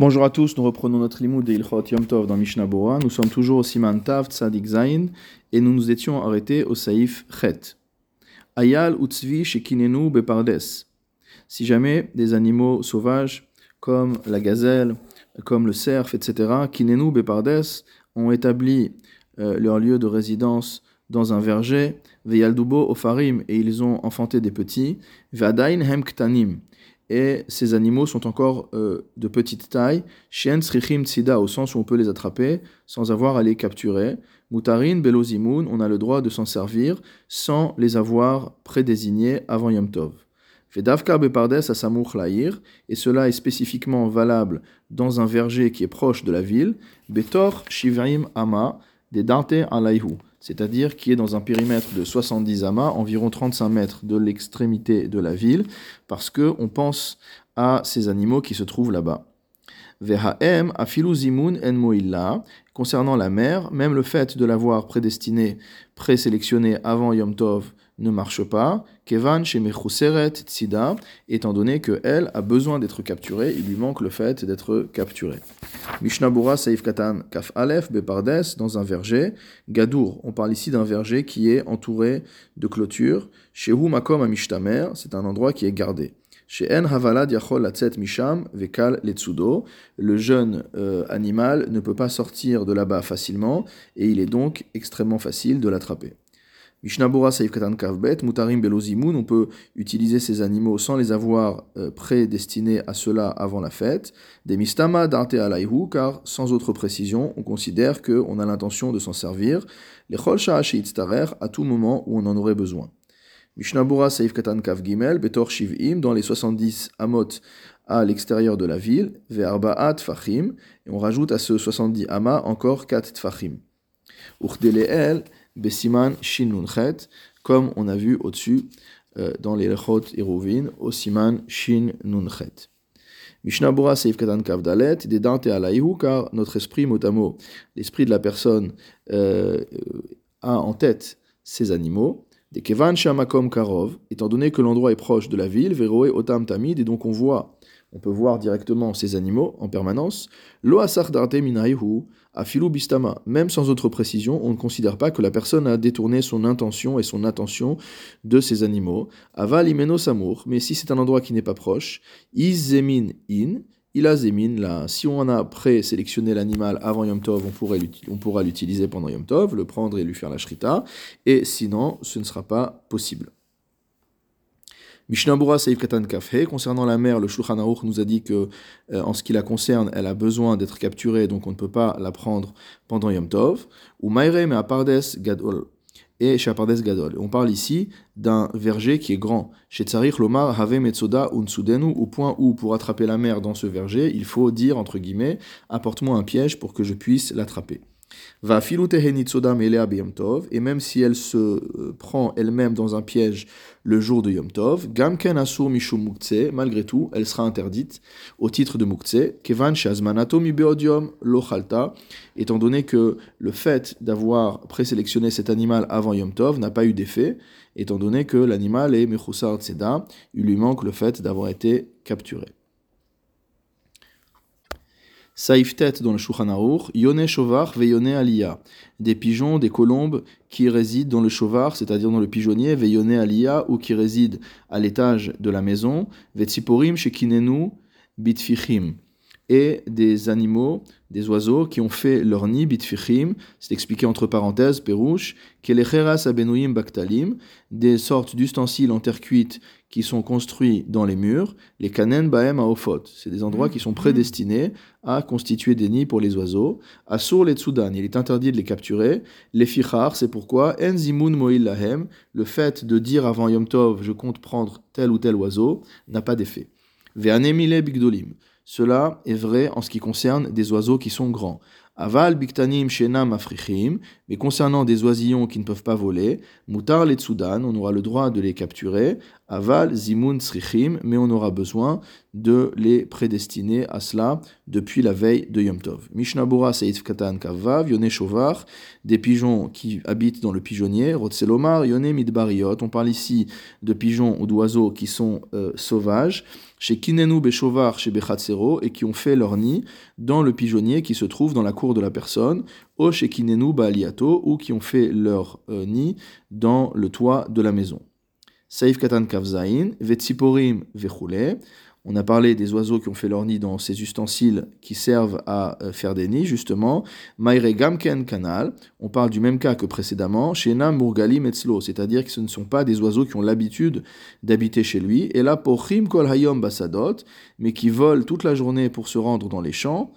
Bonjour à tous, nous reprenons notre limoud de Ilchot Yom Tov dans Mishnah. Nous sommes toujours au Siman Tav Tzadik Zain et nous nous étions arrêtés au Saïf Chet. Ayal Utzvi Shekinenu Bepardes. Si jamais des animaux sauvages comme la gazelle, comme le cerf, etc., Kinenu Bepardes, ont établi euh, leur lieu de résidence dans un verger, Veyaldubo Ofarim, et ils ont enfanté des petits, Vadain Hem Ktanim, et ces animaux sont encore euh, de petite taille, Shien Srichim Tsida, au sens où on peut les attraper sans avoir à les capturer. Mutarin Belozimoun, on a le droit de s'en servir sans les avoir prédésignés avant Yom Tov. Vedavka Bepardes Asamuch Laïr, et cela est spécifiquement valable dans un verger qui est proche de la ville, Betor Shivrim Ama, des Dante Alayhu c'est-à-dire qui est dans un périmètre de 70 amas, environ 35 mètres de l'extrémité de la ville, parce que on pense à ces animaux qui se trouvent là-bas. Vehaem afilu zimun en moilla. Concernant la mer, même le fait de l'avoir prédestiné, présélectionné avant Yom Tov ne marche pas. Kevan shemechuseret tzida, étant donné qu'elle a besoin d'être capturée, il lui manque le fait d'être capturée. Mishnabura Saif Katan Kaf Aleph Bepardes, dans un verger. Gadour, on parle ici d'un verger qui est entouré de clôtures. Shehu Makom Amishtamer, c'est un endroit qui est gardé. Chez En Havalad Yachol Latzet Misham Vekal Letsudo, le jeune euh, animal ne peut pas sortir de là-bas facilement et il est donc extrêmement facile de l'attraper. Mishnabura Saif Katan Kavbet, Mutarim Belozimoun, on peut utiliser ces animaux sans les avoir euh, prédestinés à cela avant la fête. Des Mistama Darte Alaihu, car sans autre précision, on considère qu'on a l'intention de s'en servir. Les Chol Tarer, à tout moment où on en aurait besoin. Mishnabura Saif Katan Kav Gimel, Betor Shivim, dans les 70 amot à l'extérieur de la ville, Ve'arba'at Fachim, et on rajoute à ce 70 amas encore 4 Tfachim. Uchdeleel, Besiman Shin comme on a vu au-dessus euh, dans les Lechot Eruvin, au Siman Shin Nunchet. Mishnah Bora Seif Katan Kavdalet, des Dante Alaihu, car notre esprit, motamo, l'esprit de la personne, euh, a en tête ces animaux. Des Kevan Shamakom Karov, étant donné que l'endroit est proche de la ville, Veroe Otam Tamid, et donc on voit on peut voir directement ces animaux en permanence. Lo afilu bistama. Même sans autre précision, on ne considère pas que la personne a détourné son intention et son attention de ces animaux. Mais si c'est un endroit qui n'est pas proche, zemin in. Il a zemin là. Si on a présélectionné l'animal avant Yom Tov, on, pourrait on pourra l'utiliser pendant Yom Tov, le prendre et lui faire la shrita. Et sinon, ce ne sera pas possible. Mishnabura Seif Katan Kafhe, concernant la mère, le Shulchan Aruch nous a dit que, euh, en ce qui la concerne, elle a besoin d'être capturée, donc on ne peut pas la prendre pendant Yom Tov. Ou Maire me Apardes Gadol. Et Shapardes Gadol. On parle ici d'un verger qui est grand. Chez Tsarich Lomar Have Metzoda Unsudenu, au point où, pour attraper la mère dans ce verger, il faut dire, entre guillemets, apporte-moi un piège pour que je puisse l'attraper. Va Tov, et même si elle se euh, prend elle-même dans un piège le jour de Yom Tov, Gamken Asur Mishum malgré tout, elle sera interdite au titre de Muktzeh, Kevan Shazmanato Beodium Lochalta, étant donné que le fait d'avoir présélectionné cet animal avant Yom Tov n'a pas eu d'effet, étant donné que l'animal est Mechusar Tzeda, il lui manque le fait d'avoir été capturé. Saïftet dans le Shulchan Yone Shovar Veyone Aliyah. Des pigeons, des colombes qui résident dans le Shovar, c'est-à-dire dans le pigeonnier, Veyone Aliyah, ou qui résident à l'étage de la maison, Vetsiporim Shekinenu Bitfichim. Et des animaux, des oiseaux qui ont fait leur nid, Bitfichim, c'est expliqué entre parenthèses, Perouche, Kelecheras Abenouim Baktalim, des sortes d'ustensiles en terre cuite qui sont construits dans les murs, les kanen baem aofot. C'est des endroits qui sont prédestinés à constituer des nids pour les oiseaux. Asur les tsudan, il est interdit de les capturer. Les fichar, c'est pourquoi enzimun moil lahem, le fait de dire avant Yom Tov, je compte prendre tel ou tel oiseau, n'a pas d'effet. Ve'anemile bigdolim. Cela est vrai en ce qui concerne des oiseaux qui sont grands. Aval biktanim shenam africhim, mais concernant des oisillons qui ne peuvent pas voler, mutar les tsudan, on aura le droit de les capturer. Aval zimun tsrichim, mais on aura besoin de les prédestiner à cela depuis la veille de Yom Tov. Mishnabura Seif Katan Kavav, Yone Shovar, des pigeons qui habitent dans le pigeonnier, Rotselomar, Yone Midbariot. On parle ici de pigeons ou d'oiseaux qui sont euh, sauvages chez Kinenu Beshovar chez Bechatsero et qui ont fait leur nid dans le pigeonnier qui se trouve dans la cour de la personne, ou chez Kinenu Baaliato, ou qui ont fait leur euh, nid dans le toit de la maison. Saif Katan Kavzain, Vetsiporim Vechule. On a parlé des oiseaux qui ont fait leur nid dans ces ustensiles qui servent à euh, faire des nids, justement. Maire Kanal, on parle du même cas que précédemment, Shena Murgali Metzlo, c'est-à-dire que ce ne sont pas des oiseaux qui ont l'habitude d'habiter chez lui. Et là, Pochim Kol Hayom Basadot, mais qui volent toute la journée pour se rendre dans les champs.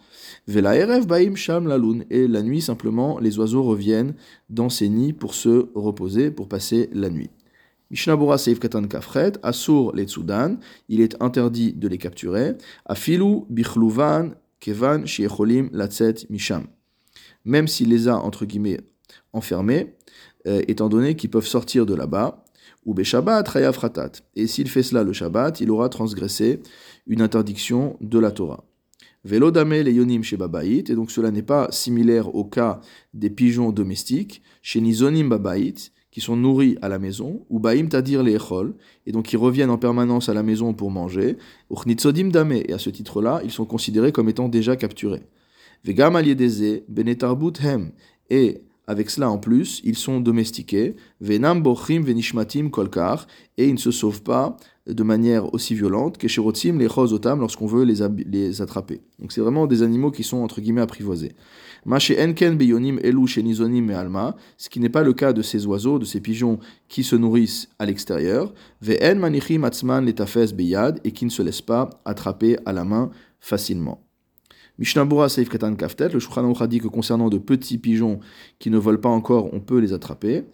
Vela Erev Baim Sham Laloun, et la nuit simplement, les oiseaux reviennent dans ces nids pour se reposer, pour passer la nuit. Mishnabura Seif Katan Kafret, Asur les Tsudan, il est interdit de les capturer. Afilu Bichluvan Kevan Shiecholim Latzet Misham. Même s'il les a, entre guillemets, enfermés, euh, étant donné qu'ils peuvent sortir de là-bas, ou Beshabbat Fratat. Et s'il fait cela le Shabbat, il aura transgressé une interdiction de la Torah. Velodame les yonim chez Babaït, et donc cela n'est pas similaire au cas des pigeons domestiques, chez Nizonim Babaït, qui sont nourris à la maison, ou baim tadir les echol, et donc ils reviennent en permanence à la maison pour manger, ou dame, et à ce titre-là, ils sont considérés comme étant déjà capturés. Vegam aliedeze, benetarbut hem, et avec cela en plus, ils sont domestiqués, venam bochim venishmatim kolkar, et ils ne se sauvent pas de manière aussi violente que les chosotam lorsqu'on veut les, les attraper. Donc c'est vraiment des animaux qui sont entre guillemets apprivoisés. Ce qui n'est pas le cas de ces oiseaux, de ces pigeons qui se nourrissent à l'extérieur. Et qui ne se laissent pas attraper à la main facilement. Mishnabura Seif Kaftet, le Shulchan dit que concernant de petits pigeons qui ne volent pas encore, on peut les attraper.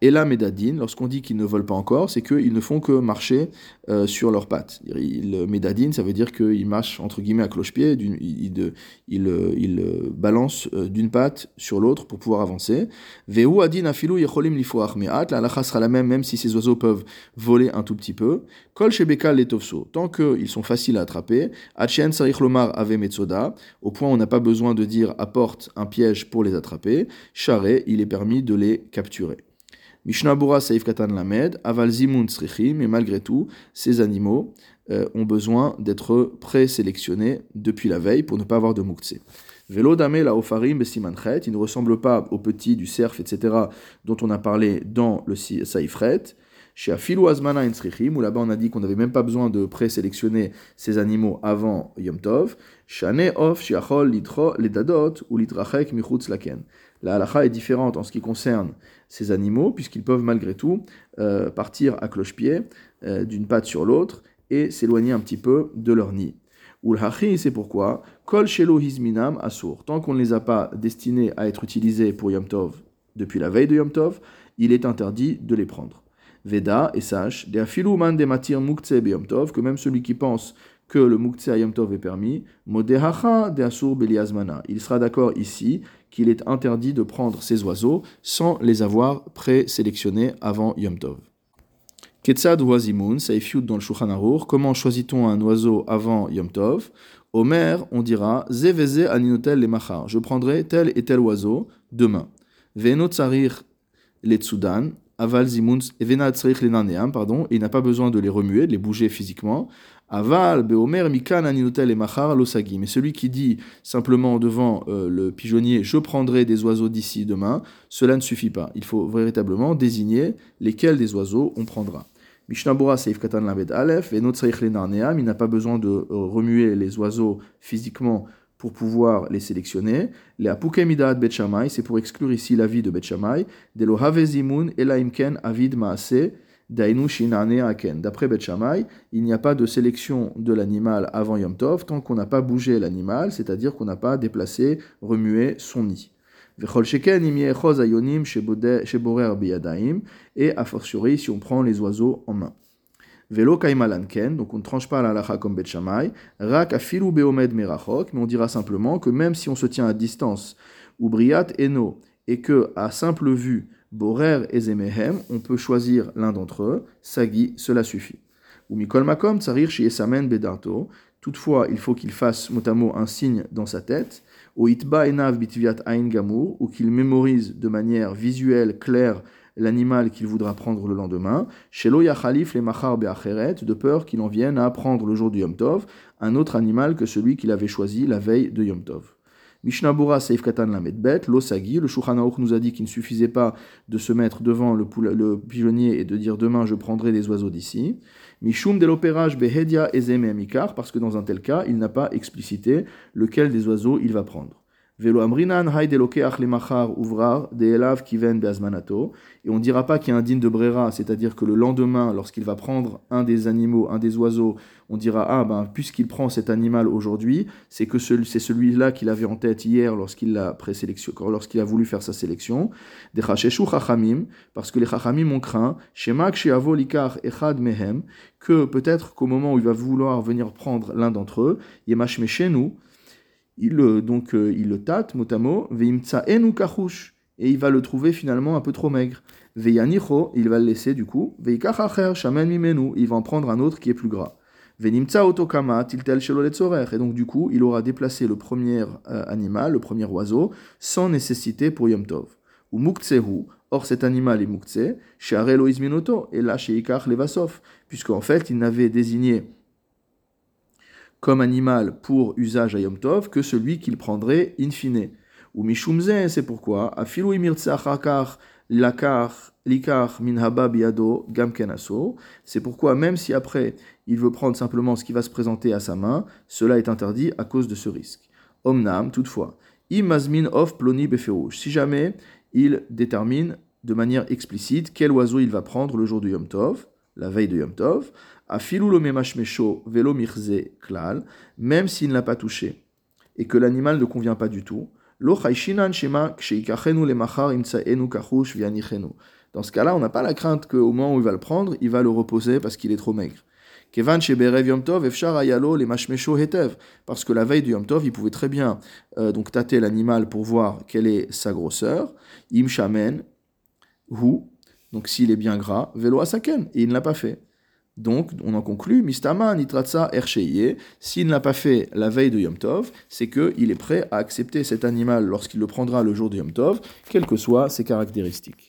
Et la médadine, lorsqu'on dit qu'ils ne volent pas encore, c'est qu'ils ne font que marcher euh, sur leurs pattes. Il, médadine, ça veut dire qu'ils marchent entre guillemets à cloche-pied, ils il, il, balancent euh, d'une patte sur l'autre pour pouvoir avancer. Veu adin afilu yecholim lifoach me'at, la sera la même même si ces oiseaux peuvent voler un tout petit peu. Kol shebekal letovso, tant qu'ils sont faciles à attraper. Achen sarich ave metzoda, au point où on n'a pas besoin de dire apporte un piège pour les attraper. Charé, il est permis de les capturer. Mishnabura Saif Katan Lamed, Aval Zimun mais malgré tout, ces animaux euh, ont besoin d'être présélectionnés depuis la veille pour ne pas avoir de mouktsé. Velo dame la ofarim besimanchet, il ne ressemble pas aux petits du cerf, etc., dont on a parlé dans le saifret. Chez Afilu Azmana où là-bas on a dit qu'on n'avait même pas besoin de présélectionner ces animaux avant Yom Tov. Shane of Shiachol Lidro Ledadot ou Lidrachek Michutz Laken. La halacha est différente en ce qui concerne ces animaux, puisqu'ils peuvent malgré tout euh, partir à cloche-pied euh, d'une patte sur l'autre et s'éloigner un petit peu de leur nid. Ulhachi, c'est pourquoi, Kol Shelo Hizminam Asur. Tant qu'on ne les a pas destinés à être utilisés pour Yom Tov depuis la veille de Yom Tov, il est interdit de les prendre. Veda, et sache, de man de matir mukse Yom Tov, que même celui qui pense que le mukse Yom Tov est permis, modehacha de asur beliazmana. Il sera d'accord ici qu'il est interdit de prendre ces oiseaux sans les avoir présélectionnés avant Yom Tov. Ketzad Wazimun, Saifyud dans le Shulchan comment choisit-on un oiseau avant Yom Tov? Omer, on dira Zeveze aninotel les je prendrai tel et tel oiseau demain. Veno tsarir les tsudan, aval zimun, evena pardon, il n'a pas besoin de les remuer, de les bouger physiquement. Aval, Beomer, Mikan, Aninotel et Machar, Losagi. Mais celui qui dit simplement devant euh, le pigeonnier, je prendrai des oiseaux d'ici demain, cela ne suffit pas. Il faut véritablement désigner lesquels des oiseaux on prendra. Mishnabura Seif Katan Lamed Aleph, et notre il n'a pas besoin de euh, remuer les oiseaux physiquement pour pouvoir les sélectionner. Les Apukemidat Bet c'est pour exclure ici l'avis de Bet Shammai. Delo Havezimun, Elaimken, Avid Maase, D'après Bet il n'y a pas de sélection de l'animal avant Yom Tov tant qu'on n'a pas bougé l'animal, c'est-à-dire qu'on n'a pas déplacé, remué son nid. Et a fortiori si on prend les oiseaux en main. Velo kaimalanken, donc on ne tranche pas la halacha comme Bet Shammai, rak afilu beomed merachok, mais on dira simplement que même si on se tient à distance, ou briat eno, et que à simple vue, borer et zemehem, on peut choisir l'un d'entre eux, sagi, cela suffit. Ou mikol makom tsarir shi esamen bedarto, toutefois il faut qu'il fasse mot un signe dans sa tête, ou itba enav bitviat ain ou qu'il mémorise de manière visuelle, claire, l'animal qu'il voudra prendre le lendemain, chez Khalif les machar de peur qu'il en vienne à prendre le jour du Yom Tov un autre animal que celui qu'il avait choisi la veille de Yom Tov. Mishnabura Seif Katan Lamedbet, l'Osagi, le Shulchan nous a dit qu'il ne suffisait pas de se mettre devant le, le pigeonnier et de dire demain je prendrai des oiseaux d'ici. Mishum delopérage Behedia Ezem et Amikar, parce que dans un tel cas, il n'a pas explicité lequel des oiseaux il va prendre. Et on ne dira pas qu'il y a un digne de brera, c'est-à-dire que le lendemain, lorsqu'il va prendre un des animaux, un des oiseaux, on dira ah ben puisqu'il prend cet animal aujourd'hui, c'est que c'est celui-là qu'il avait en tête hier lorsqu'il présélection, lorsqu'il a voulu faire sa sélection. Parce que les chachamim ont craint, que peut-être qu'au moment où il va vouloir venir prendre l'un d'entre eux, yemash meshenu, il, donc, euh, il le tâte, mot à mot, et il va le trouver finalement un peu trop maigre. Veyanicho, il va le laisser du coup, shamen mimenu, il va en prendre un autre qui est plus gras. Venimtsa otokama, tiltel et donc du coup, il aura déplacé le premier euh, animal, le premier oiseau, sans nécessité pour Yom Tov. Ou muktsehu, or cet animal est muktse, chez Arelo Izminoto, et là chez Ikar Levasov, puisqu'en fait, il n'avait désigné comme animal pour usage à Yom Tov que celui qu'il prendrait in fine. Ou Mishumze, c'est pourquoi, Afilu lakar likar minhaba biado gamkenaso, c'est pourquoi même si après il veut prendre simplement ce qui va se présenter à sa main, cela est interdit à cause de ce risque. Omnam, toutefois, imazmin of ploni beferouch, si jamais il détermine de manière explicite quel oiseau il va prendre le jour du Yom Tov, la veille de Yom Tov, klal, même s'il ne l'a pas touché et que l'animal ne convient pas du tout, dans ce cas-là, on n'a pas la crainte qu'au moment où il va le prendre, il va le reposer parce qu'il est trop maigre. Parce que la veille du Yom Tov, il pouvait très bien euh, donc tâter l'animal pour voir quelle est sa grosseur. Im shamen, hu, donc s'il est bien gras, velo asaken, et il ne l'a pas fait. Donc, on en conclut, Mistama nitratsa ersheye, s'il n'a pas fait la veille de Yom Tov, c'est qu'il est prêt à accepter cet animal lorsqu'il le prendra le jour de Yom Tov, quelles que soient ses caractéristiques.